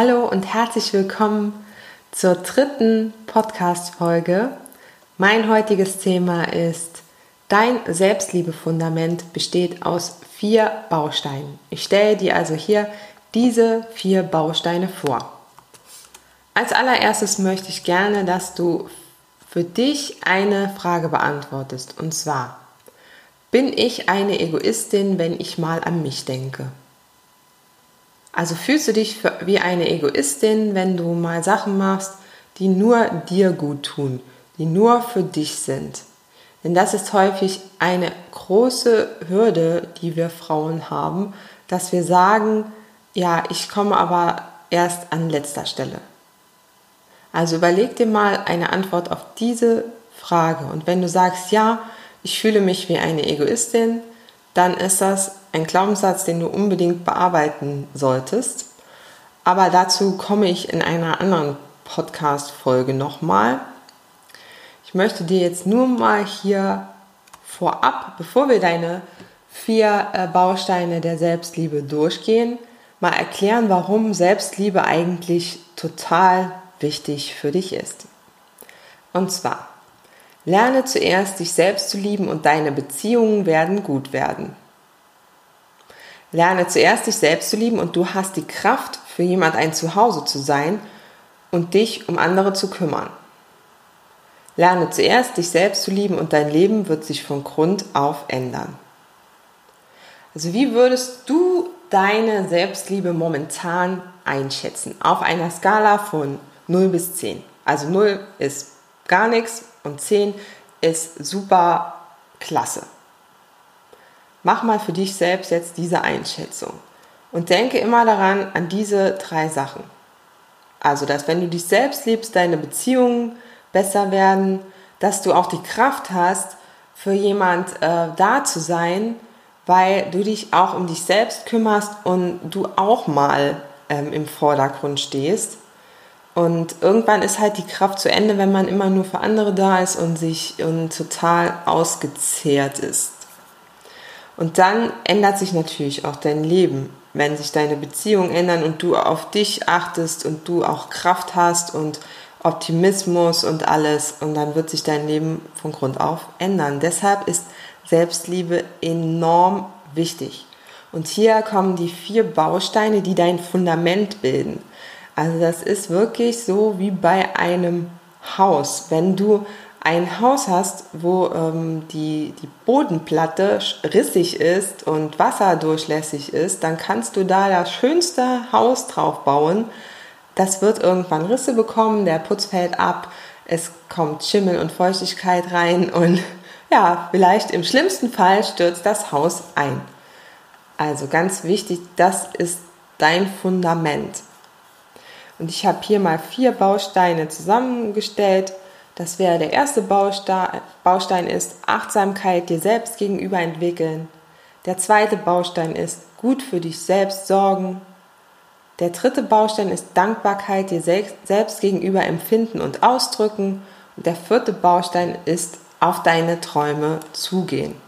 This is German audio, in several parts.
Hallo und herzlich willkommen zur dritten Podcast-Folge. Mein heutiges Thema ist, dein Selbstliebefundament besteht aus vier Bausteinen. Ich stelle dir also hier diese vier Bausteine vor. Als allererstes möchte ich gerne, dass du für dich eine Frage beantwortest. Und zwar, bin ich eine Egoistin, wenn ich mal an mich denke? Also fühlst du dich wie eine Egoistin, wenn du mal Sachen machst, die nur dir gut tun, die nur für dich sind. Denn das ist häufig eine große Hürde, die wir Frauen haben, dass wir sagen, ja, ich komme aber erst an letzter Stelle. Also überleg dir mal eine Antwort auf diese Frage. Und wenn du sagst, ja, ich fühle mich wie eine Egoistin, dann ist das ein Glaubenssatz, den du unbedingt bearbeiten solltest. Aber dazu komme ich in einer anderen Podcast-Folge nochmal. Ich möchte dir jetzt nur mal hier vorab, bevor wir deine vier äh, Bausteine der Selbstliebe durchgehen, mal erklären, warum Selbstliebe eigentlich total wichtig für dich ist. Und zwar, Lerne zuerst, dich selbst zu lieben und deine Beziehungen werden gut werden. Lerne zuerst, dich selbst zu lieben und du hast die Kraft, für jemand ein Zuhause zu sein und dich um andere zu kümmern. Lerne zuerst, dich selbst zu lieben und dein Leben wird sich von Grund auf ändern. Also wie würdest du deine Selbstliebe momentan einschätzen? Auf einer Skala von 0 bis 10. Also 0 ist gar nichts und 10 ist super klasse. Mach mal für dich selbst jetzt diese Einschätzung und denke immer daran an diese drei Sachen. Also, dass wenn du dich selbst liebst, deine Beziehungen besser werden, dass du auch die Kraft hast, für jemand äh, da zu sein, weil du dich auch um dich selbst kümmerst und du auch mal ähm, im Vordergrund stehst und irgendwann ist halt die Kraft zu Ende, wenn man immer nur für andere da ist und sich und total ausgezehrt ist. Und dann ändert sich natürlich auch dein Leben, wenn sich deine Beziehungen ändern und du auf dich achtest und du auch Kraft hast und Optimismus und alles und dann wird sich dein Leben von Grund auf ändern. Deshalb ist Selbstliebe enorm wichtig. Und hier kommen die vier Bausteine, die dein Fundament bilden. Also das ist wirklich so wie bei einem Haus. Wenn du ein Haus hast, wo ähm, die, die Bodenplatte rissig ist und wasserdurchlässig ist, dann kannst du da das schönste Haus drauf bauen. Das wird irgendwann Risse bekommen, der Putz fällt ab, es kommt Schimmel und Feuchtigkeit rein und ja, vielleicht im schlimmsten Fall stürzt das Haus ein. Also ganz wichtig, das ist dein Fundament. Und ich habe hier mal vier Bausteine zusammengestellt. Das wäre der erste Baustein ist Achtsamkeit dir selbst gegenüber entwickeln. Der zweite Baustein ist gut für dich selbst sorgen. Der dritte Baustein ist Dankbarkeit dir selbst gegenüber empfinden und ausdrücken. Und der vierte Baustein ist auf deine Träume zugehen.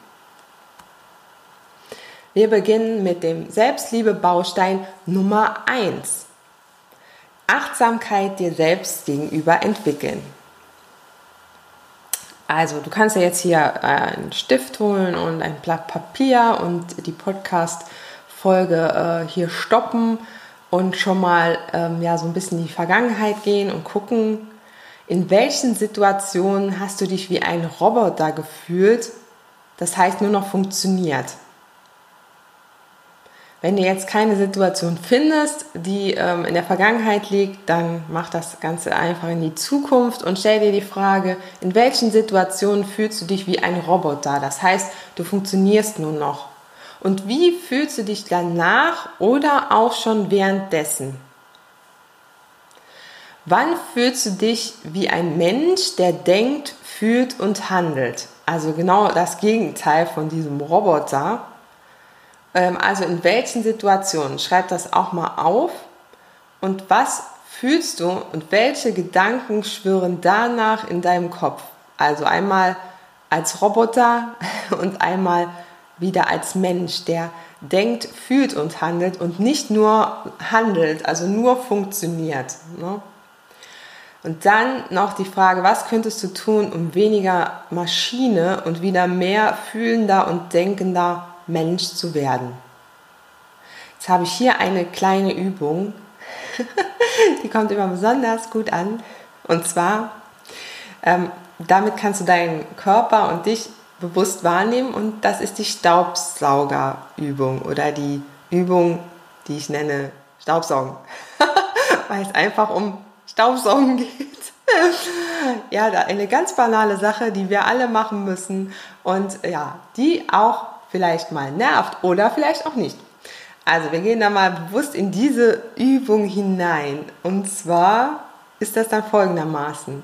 Wir beginnen mit dem Selbstliebe-Baustein Nummer 1. Achtsamkeit dir selbst gegenüber entwickeln. Also du kannst ja jetzt hier einen Stift holen und ein Blatt Papier und die Podcast-Folge äh, hier stoppen und schon mal ähm, ja, so ein bisschen in die Vergangenheit gehen und gucken, in welchen Situationen hast du dich wie ein Roboter gefühlt, das heißt nur noch funktioniert. Wenn du jetzt keine Situation findest, die ähm, in der Vergangenheit liegt, dann mach das Ganze einfach in die Zukunft und stell dir die Frage, in welchen Situationen fühlst du dich wie ein Roboter? Das heißt, du funktionierst nur noch. Und wie fühlst du dich danach oder auch schon währenddessen? Wann fühlst du dich wie ein Mensch, der denkt, fühlt und handelt? Also genau das Gegenteil von diesem Roboter. Ähm, also in welchen Situationen? Schreib das auch mal auf. Und was fühlst du und welche Gedanken schwören danach in deinem Kopf? Also einmal als Roboter und einmal wieder als Mensch, der denkt, fühlt und handelt und nicht nur handelt, also nur funktioniert. Ne? Und dann noch die Frage, was könntest du tun, um weniger Maschine und wieder mehr fühlender und denkender Mensch zu werden? Jetzt habe ich hier eine kleine Übung, die kommt immer besonders gut an. Und zwar, ähm, damit kannst du deinen Körper und dich bewusst wahrnehmen und das ist die Staubsaugerübung oder die Übung, die ich nenne Staubsaugen, weil es einfach um Staubsaugen geht. ja, eine ganz banale Sache, die wir alle machen müssen und ja, die auch vielleicht mal nervt oder vielleicht auch nicht. Also wir gehen da mal bewusst in diese Übung hinein. Und zwar ist das dann folgendermaßen.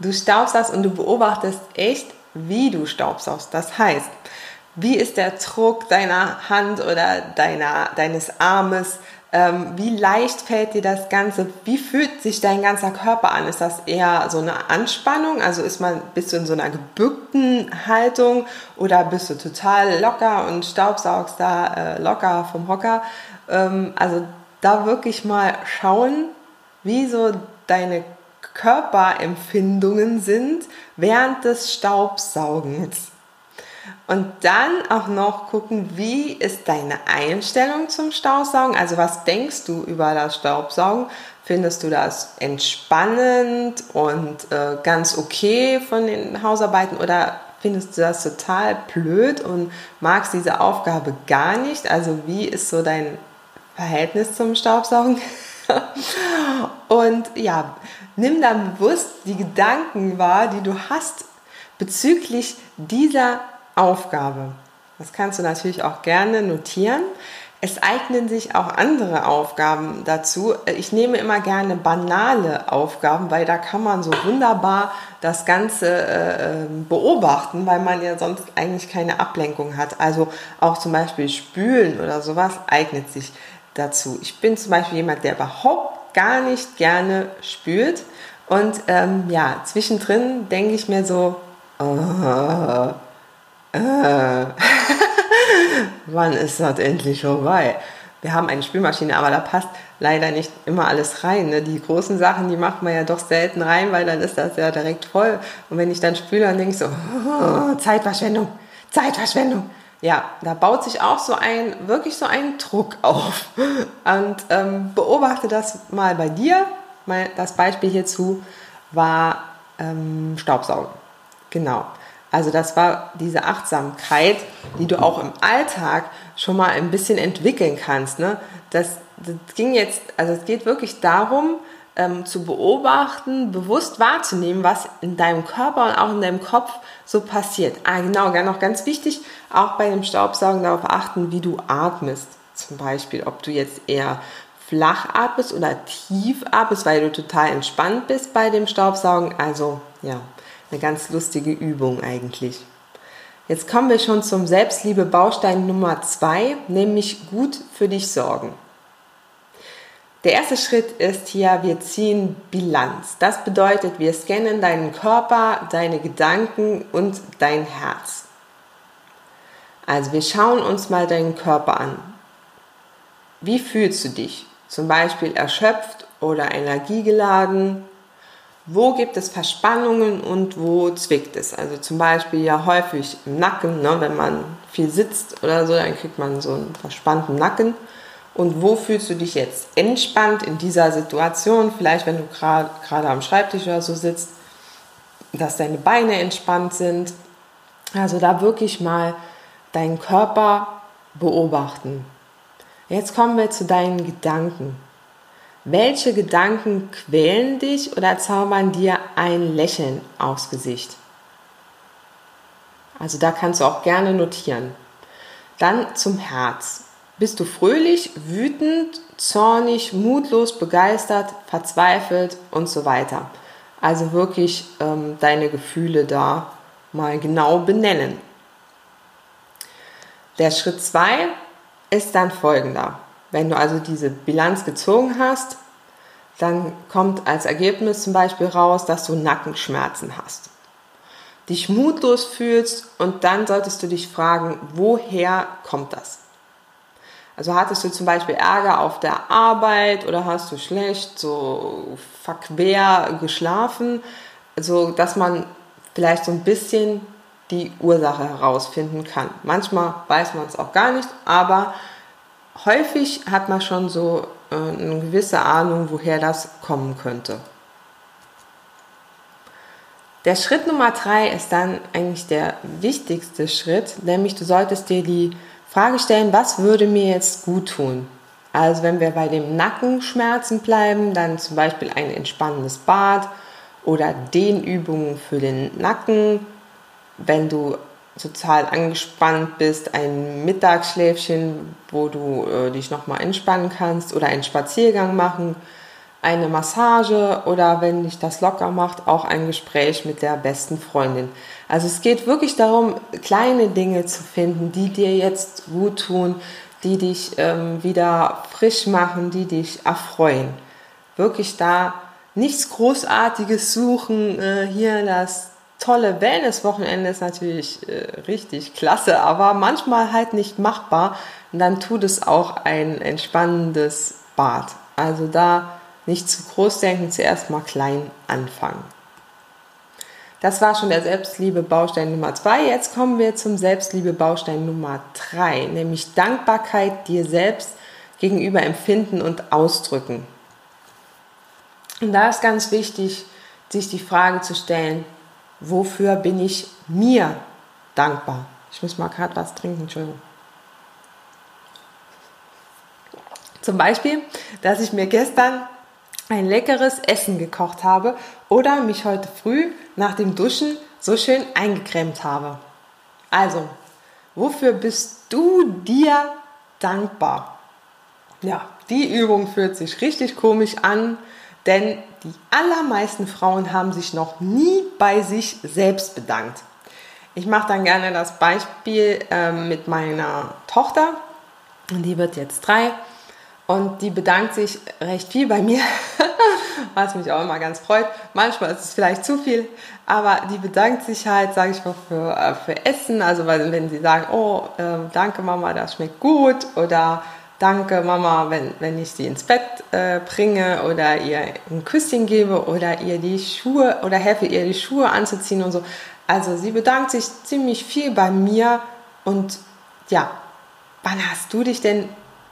Du staubsaugst und du beobachtest echt, wie du staubsaugst. Das heißt, wie ist der Druck deiner Hand oder deiner, deines Armes? Ähm, wie leicht fällt dir das Ganze? Wie fühlt sich dein ganzer Körper an? Ist das eher so eine Anspannung? Also ist man, bist du in so einer gebückten Haltung oder bist du total locker und staubsaugst da äh, locker vom Hocker? Ähm, also da wirklich mal schauen, wie so deine Körperempfindungen sind während des Staubsaugens. Und dann auch noch gucken, wie ist deine Einstellung zum Staubsaugen? Also was denkst du über das Staubsaugen? Findest du das entspannend und äh, ganz okay von den Hausarbeiten oder findest du das total blöd und magst diese Aufgabe gar nicht? Also wie ist so dein Verhältnis zum Staubsaugen? und ja, nimm dann bewusst die Gedanken wahr, die du hast bezüglich dieser Aufgabe. Das kannst du natürlich auch gerne notieren. Es eignen sich auch andere Aufgaben dazu. Ich nehme immer gerne banale Aufgaben, weil da kann man so wunderbar das Ganze äh, beobachten, weil man ja sonst eigentlich keine Ablenkung hat. Also auch zum Beispiel Spülen oder sowas eignet sich dazu. Ich bin zum Beispiel jemand, der überhaupt gar nicht gerne spült. Und ähm, ja, zwischendrin denke ich mir so, oh, äh, wann ist das endlich vorbei? Wir haben eine Spülmaschine, aber da passt leider nicht immer alles rein. Ne? Die großen Sachen, die macht man ja doch selten rein, weil dann ist das ja direkt voll. Und wenn ich dann spüle, dann denke ich so, oh, Zeitverschwendung, Zeitverschwendung. Ja, da baut sich auch so ein, wirklich so ein Druck auf. Und ähm, beobachte das mal bei dir. Das Beispiel hierzu war ähm, Staubsaugen. Genau. Also das war diese Achtsamkeit, die du auch im Alltag schon mal ein bisschen entwickeln kannst. Ne? Das, das ging jetzt, also es geht wirklich darum, ähm, zu beobachten, bewusst wahrzunehmen, was in deinem Körper und auch in deinem Kopf so passiert. Ah, genau, noch ganz wichtig, auch bei dem Staubsaugen darauf achten, wie du atmest. Zum Beispiel, ob du jetzt eher flach atmest oder tief atmest, weil du total entspannt bist bei dem Staubsaugen. Also ja, eine ganz lustige Übung eigentlich. Jetzt kommen wir schon zum Selbstliebe-Baustein Nummer zwei, nämlich gut für dich sorgen. Der erste Schritt ist hier, wir ziehen Bilanz. Das bedeutet, wir scannen deinen Körper, deine Gedanken und dein Herz. Also wir schauen uns mal deinen Körper an. Wie fühlst du dich? Zum Beispiel erschöpft oder energiegeladen, wo gibt es Verspannungen und wo zwickt es. Also zum Beispiel ja häufig im Nacken, ne, wenn man viel sitzt oder so, dann kriegt man so einen verspannten Nacken. Und wo fühlst du dich jetzt entspannt in dieser Situation? Vielleicht, wenn du gerade am Schreibtisch oder so sitzt, dass deine Beine entspannt sind. Also da wirklich mal deinen Körper beobachten. Jetzt kommen wir zu deinen Gedanken. Welche Gedanken quälen dich oder zaubern dir ein Lächeln aufs Gesicht? Also da kannst du auch gerne notieren. Dann zum Herz. Bist du fröhlich, wütend, zornig, mutlos, begeistert, verzweifelt und so weiter? Also wirklich ähm, deine Gefühle da mal genau benennen. Der Schritt 2 ist dann folgender. Wenn du also diese Bilanz gezogen hast, dann kommt als Ergebnis zum Beispiel raus, dass du Nackenschmerzen hast, dich mutlos fühlst und dann solltest du dich fragen, woher kommt das? Also hattest du zum Beispiel Ärger auf der Arbeit oder hast du schlecht so verquer geschlafen, also dass man vielleicht so ein bisschen die Ursache herausfinden kann. Manchmal weiß man es auch gar nicht, aber häufig hat man schon so äh, eine gewisse Ahnung, woher das kommen könnte. Der Schritt Nummer drei ist dann eigentlich der wichtigste Schritt, nämlich du solltest dir die Frage stellen, was würde mir jetzt gut tun? Also wenn wir bei dem Nackenschmerzen bleiben, dann zum Beispiel ein entspannendes Bad oder Dehnübungen für den Nacken. Wenn du total angespannt bist, ein Mittagsschläfchen, wo du äh, dich nochmal entspannen kannst oder einen Spaziergang machen, eine Massage oder wenn dich das locker macht, auch ein Gespräch mit der besten Freundin. Also es geht wirklich darum, kleine Dinge zu finden, die dir jetzt gut tun, die dich ähm, wieder frisch machen, die dich erfreuen. Wirklich da nichts Großartiges suchen, äh, hier das tolle Wellness-Wochenende ist natürlich äh, richtig klasse, aber manchmal halt nicht machbar. Und dann tut es auch ein entspannendes Bad. Also da nicht zu groß denken, zuerst mal klein anfangen. Das war schon der Selbstliebe-Baustein Nummer zwei. Jetzt kommen wir zum Selbstliebe-Baustein Nummer drei, nämlich Dankbarkeit dir selbst gegenüber empfinden und ausdrücken. Und da ist ganz wichtig, sich die Frage zu stellen, wofür bin ich mir dankbar? Ich muss mal gerade was trinken, Entschuldigung. Zum Beispiel, dass ich mir gestern ein leckeres Essen gekocht habe oder mich heute früh nach dem Duschen so schön eingecremt habe. Also, wofür bist du dir dankbar? Ja, die Übung fühlt sich richtig komisch an, denn die allermeisten Frauen haben sich noch nie bei sich selbst bedankt. Ich mache dann gerne das Beispiel äh, mit meiner Tochter. Die wird jetzt drei und die bedankt sich recht viel bei mir, was mich auch immer ganz freut. Manchmal ist es vielleicht zu viel, aber die bedankt sich halt, sage ich mal, für, äh, für Essen. Also wenn sie sagen, oh, äh, danke Mama, das schmeckt gut oder danke Mama, wenn, wenn ich sie ins Bett äh, bringe oder ihr ein Küsschen gebe oder ihr die Schuhe oder helfe ihr die Schuhe anzuziehen und so. Also sie bedankt sich ziemlich viel bei mir und ja, wann hast du dich denn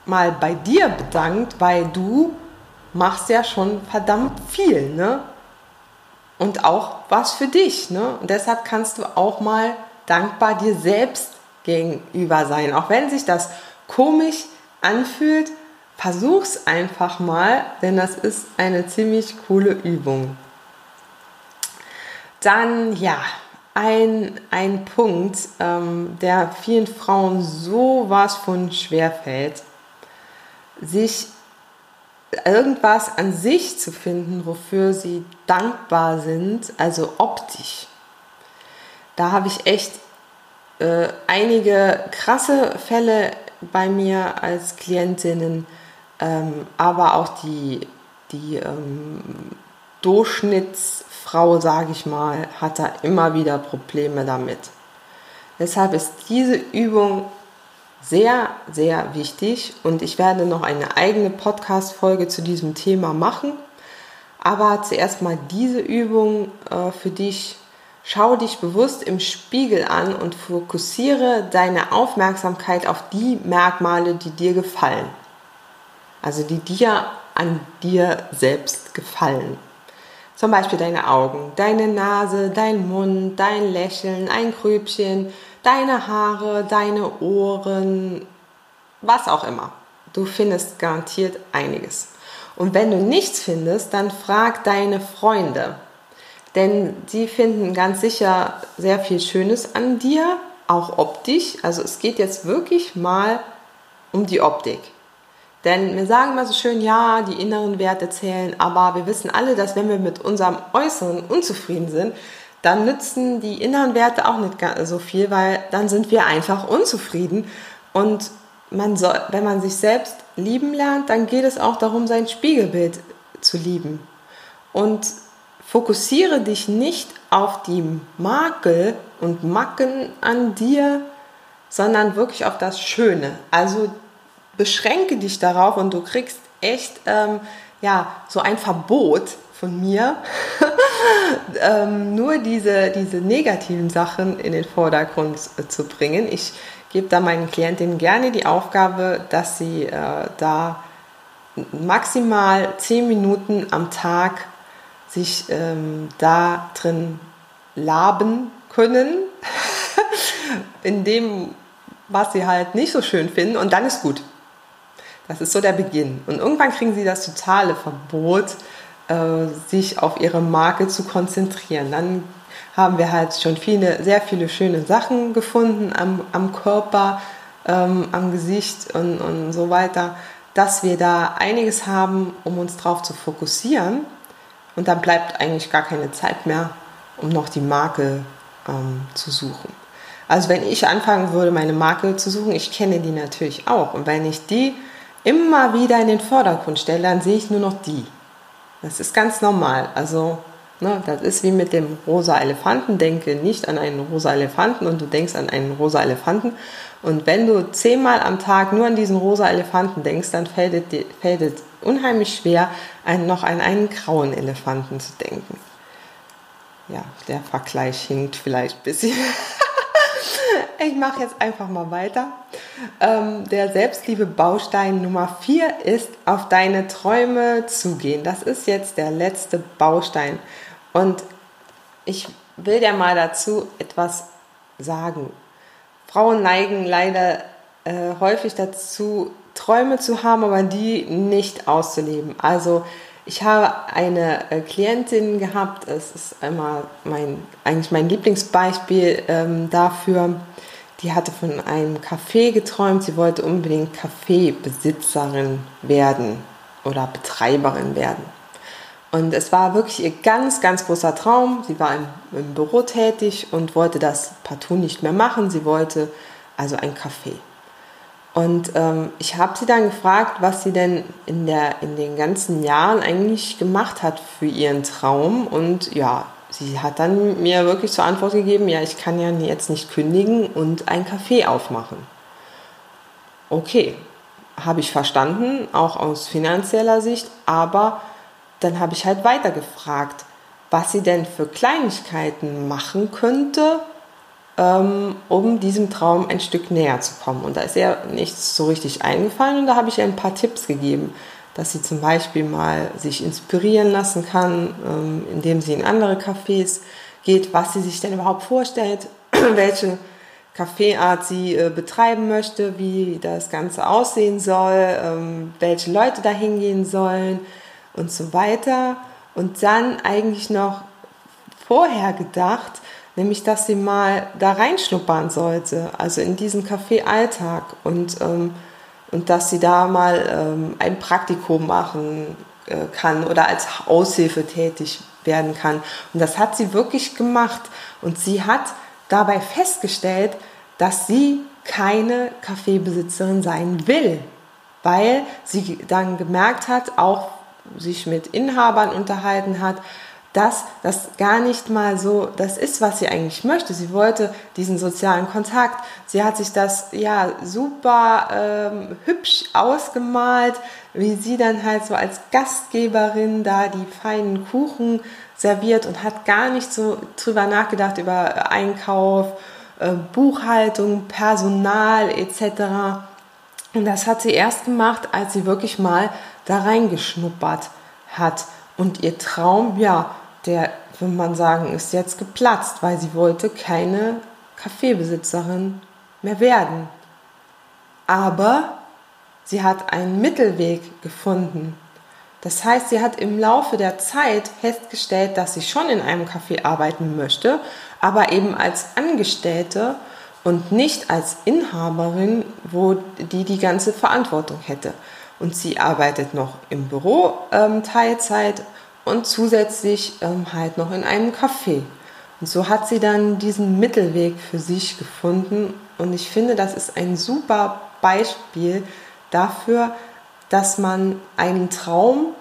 mal bei dir bedankt, weil du machst ja schon verdammt viel, ne? Und auch was für dich, ne? Und deshalb kannst du auch mal dankbar dir selbst gegenüber sein, auch wenn sich das komisch anfühlt. Versuch's einfach mal, denn das ist eine ziemlich coole Übung. Dann ja, ein, ein Punkt, ähm, der vielen Frauen so was von schwer fällt, sich irgendwas an sich zu finden, wofür sie dankbar sind, also optisch. Da habe ich echt äh, einige krasse Fälle bei mir als Klientinnen, ähm, aber auch die, die ähm, Durchschnittsfrau, sage ich mal, hat da immer wieder Probleme damit. Deshalb ist diese Übung sehr, sehr wichtig und ich werde noch eine eigene Podcast-Folge zu diesem Thema machen. Aber zuerst mal diese Übung äh, für dich. Schau dich bewusst im Spiegel an und fokussiere deine Aufmerksamkeit auf die Merkmale, die dir gefallen. Also die dir an dir selbst gefallen. Zum Beispiel deine Augen, deine Nase, dein Mund, dein Lächeln, ein Grübchen, deine Haare, deine Ohren, was auch immer. Du findest garantiert einiges. Und wenn du nichts findest, dann frag deine Freunde. Denn sie finden ganz sicher sehr viel Schönes an dir, auch optisch. Also es geht jetzt wirklich mal um die Optik. Denn wir sagen immer so schön, ja, die inneren Werte zählen, aber wir wissen alle, dass wenn wir mit unserem Äußeren unzufrieden sind, dann nützen die inneren Werte auch nicht so viel, weil dann sind wir einfach unzufrieden. Und man soll, wenn man sich selbst lieben lernt, dann geht es auch darum, sein Spiegelbild zu lieben. Und fokussiere dich nicht auf die Makel und Macken an dir, sondern wirklich auf das Schöne. Also beschränke dich darauf und du kriegst echt ähm, ja, so ein Verbot von mir, ähm, nur diese, diese negativen Sachen in den Vordergrund äh, zu bringen. Ich gebe da meinen Klientinnen gerne die Aufgabe, dass sie äh, da maximal zehn Minuten am Tag sich ähm, da drin laben können, in dem, was sie halt nicht so schön finden, und dann ist gut. Das ist so der Beginn. Und irgendwann kriegen sie das totale Verbot, äh, sich auf ihre Marke zu konzentrieren. Dann haben wir halt schon viele, sehr viele schöne Sachen gefunden am, am Körper, ähm, am Gesicht und, und so weiter, dass wir da einiges haben, um uns drauf zu fokussieren. Und dann bleibt eigentlich gar keine Zeit mehr, um noch die Marke ähm, zu suchen. Also wenn ich anfangen würde, meine Marke zu suchen, ich kenne die natürlich auch. Und wenn ich die immer wieder in den Vordergrund stelle, dann sehe ich nur noch die. Das ist ganz normal. Also, ne, das ist wie mit dem rosa Elefanten. Denke nicht an einen rosa Elefanten und du denkst an einen rosa Elefanten. Und wenn du zehnmal am Tag nur an diesen rosa Elefanten denkst, dann fällt es, dir, fällt es unheimlich schwer, einen, noch an einen grauen Elefanten zu denken. Ja, der Vergleich hinkt vielleicht ein bisschen. ich mache jetzt einfach mal weiter. Ähm, der Selbstliebe-Baustein Nummer 4 ist auf deine Träume zugehen. Das ist jetzt der letzte Baustein. Und ich will dir mal dazu etwas sagen. Frauen neigen leider äh, häufig dazu, Träume zu haben, aber die nicht auszuleben. Also ich habe eine äh, Klientin gehabt, es ist einmal mein, eigentlich mein Lieblingsbeispiel ähm, dafür, die hatte von einem Café geträumt, sie wollte unbedingt Kaffeebesitzerin werden oder Betreiberin werden. Und es war wirklich ihr ganz, ganz großer Traum. Sie war im, im Büro tätig und wollte das partout nicht mehr machen. Sie wollte also ein Café. Und ähm, ich habe sie dann gefragt, was sie denn in, der, in den ganzen Jahren eigentlich gemacht hat für ihren Traum. Und ja, sie hat dann mir wirklich zur Antwort gegeben, ja, ich kann ja jetzt nicht kündigen und ein Café aufmachen. Okay, habe ich verstanden, auch aus finanzieller Sicht, aber dann habe ich halt weiter gefragt, was sie denn für Kleinigkeiten machen könnte, ähm, um diesem Traum ein Stück näher zu kommen. Und da ist ihr nichts so richtig eingefallen und da habe ich ihr ein paar Tipps gegeben dass sie zum Beispiel mal sich inspirieren lassen kann, ähm, indem sie in andere Cafés geht, was sie sich denn überhaupt vorstellt, welche Kaffeeart sie äh, betreiben möchte, wie das Ganze aussehen soll, ähm, welche Leute da hingehen sollen und so weiter. Und dann eigentlich noch vorher gedacht, nämlich dass sie mal da reinschnuppern sollte, also in diesen Kaffeealltag und ähm, und dass sie da mal ähm, ein Praktikum machen äh, kann oder als Aushilfe tätig werden kann. Und das hat sie wirklich gemacht. Und sie hat dabei festgestellt, dass sie keine Kaffeebesitzerin sein will, weil sie dann gemerkt hat, auch sich mit Inhabern unterhalten hat, dass das gar nicht mal so das ist, was sie eigentlich möchte. Sie wollte diesen sozialen Kontakt. Sie hat sich das ja super ähm, hübsch ausgemalt, wie sie dann halt so als Gastgeberin da die feinen Kuchen serviert und hat gar nicht so drüber nachgedacht über Einkauf, äh, Buchhaltung, Personal etc. Und das hat sie erst gemacht, als sie wirklich mal da reingeschnuppert hat. Und ihr Traum, ja, der, würde man sagen, ist jetzt geplatzt, weil sie wollte keine Kaffeebesitzerin mehr werden. Aber sie hat einen Mittelweg gefunden. Das heißt, sie hat im Laufe der Zeit festgestellt, dass sie schon in einem Café arbeiten möchte, aber eben als Angestellte und nicht als Inhaberin, wo die die ganze Verantwortung hätte. Und sie arbeitet noch im Büro ähm, Teilzeit und zusätzlich ähm, halt noch in einem Café. Und so hat sie dann diesen Mittelweg für sich gefunden. Und ich finde, das ist ein super Beispiel dafür, dass man einen Traum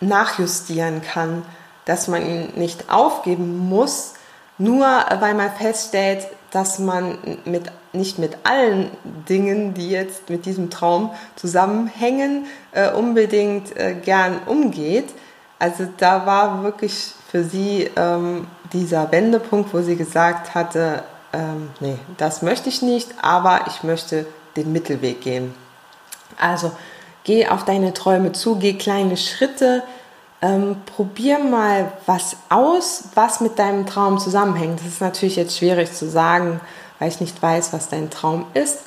nachjustieren kann, dass man ihn nicht aufgeben muss, nur weil man feststellt, dass man mit, nicht mit allen Dingen, die jetzt mit diesem Traum zusammenhängen, äh, unbedingt äh, gern umgeht. Also da war wirklich für sie ähm, dieser Wendepunkt, wo sie gesagt hatte, ähm, nee, das möchte ich nicht, aber ich möchte den Mittelweg gehen. Also geh auf deine Träume zu, geh kleine Schritte, ähm, probier mal was aus, was mit deinem Traum zusammenhängt. Das ist natürlich jetzt schwierig zu sagen, weil ich nicht weiß, was dein Traum ist.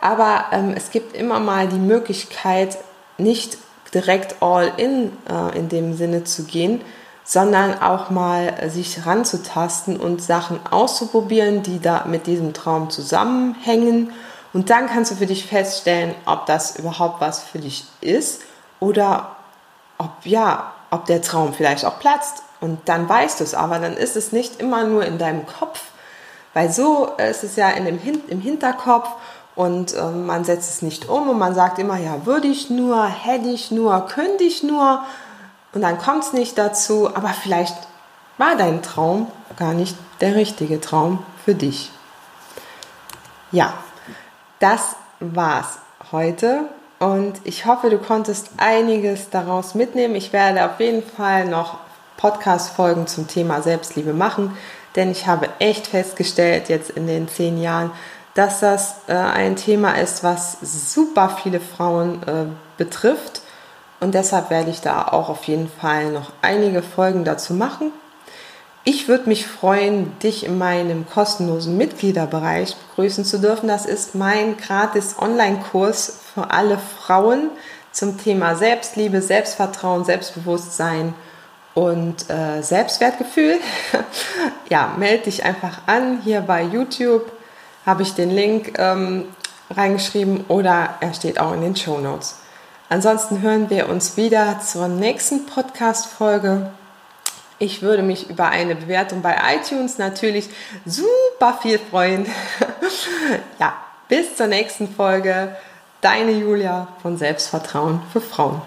Aber ähm, es gibt immer mal die Möglichkeit, nicht direkt all in äh, in dem Sinne zu gehen, sondern auch mal sich ranzutasten und Sachen auszuprobieren, die da mit diesem Traum zusammenhängen. Und dann kannst du für dich feststellen, ob das überhaupt was für dich ist oder ob ja, ob der Traum vielleicht auch platzt. Und dann weißt du es, aber dann ist es nicht immer nur in deinem Kopf, weil so ist es ja in dem Hin im Hinterkopf und äh, man setzt es nicht um und man sagt immer, ja, würde ich nur, hätte ich nur, könnte ich nur und dann kommt es nicht dazu, aber vielleicht war dein Traum gar nicht der richtige Traum für dich. Ja, das war's heute und ich hoffe, du konntest einiges daraus mitnehmen. Ich werde auf jeden Fall noch Podcast-Folgen zum Thema Selbstliebe machen, denn ich habe echt festgestellt jetzt in den zehn Jahren, dass das äh, ein Thema ist, was super viele Frauen äh, betrifft. Und deshalb werde ich da auch auf jeden Fall noch einige Folgen dazu machen. Ich würde mich freuen, dich in meinem kostenlosen Mitgliederbereich begrüßen zu dürfen. Das ist mein gratis Online-Kurs für alle Frauen zum Thema Selbstliebe, Selbstvertrauen, Selbstbewusstsein und äh, Selbstwertgefühl. ja, melde dich einfach an. Hier bei YouTube habe ich den Link ähm, reingeschrieben oder er steht auch in den Show Notes. Ansonsten hören wir uns wieder zur nächsten Podcast-Folge. Ich würde mich über eine Bewertung bei iTunes natürlich super viel freuen. ja, bis zur nächsten Folge. Deine Julia von Selbstvertrauen für Frauen.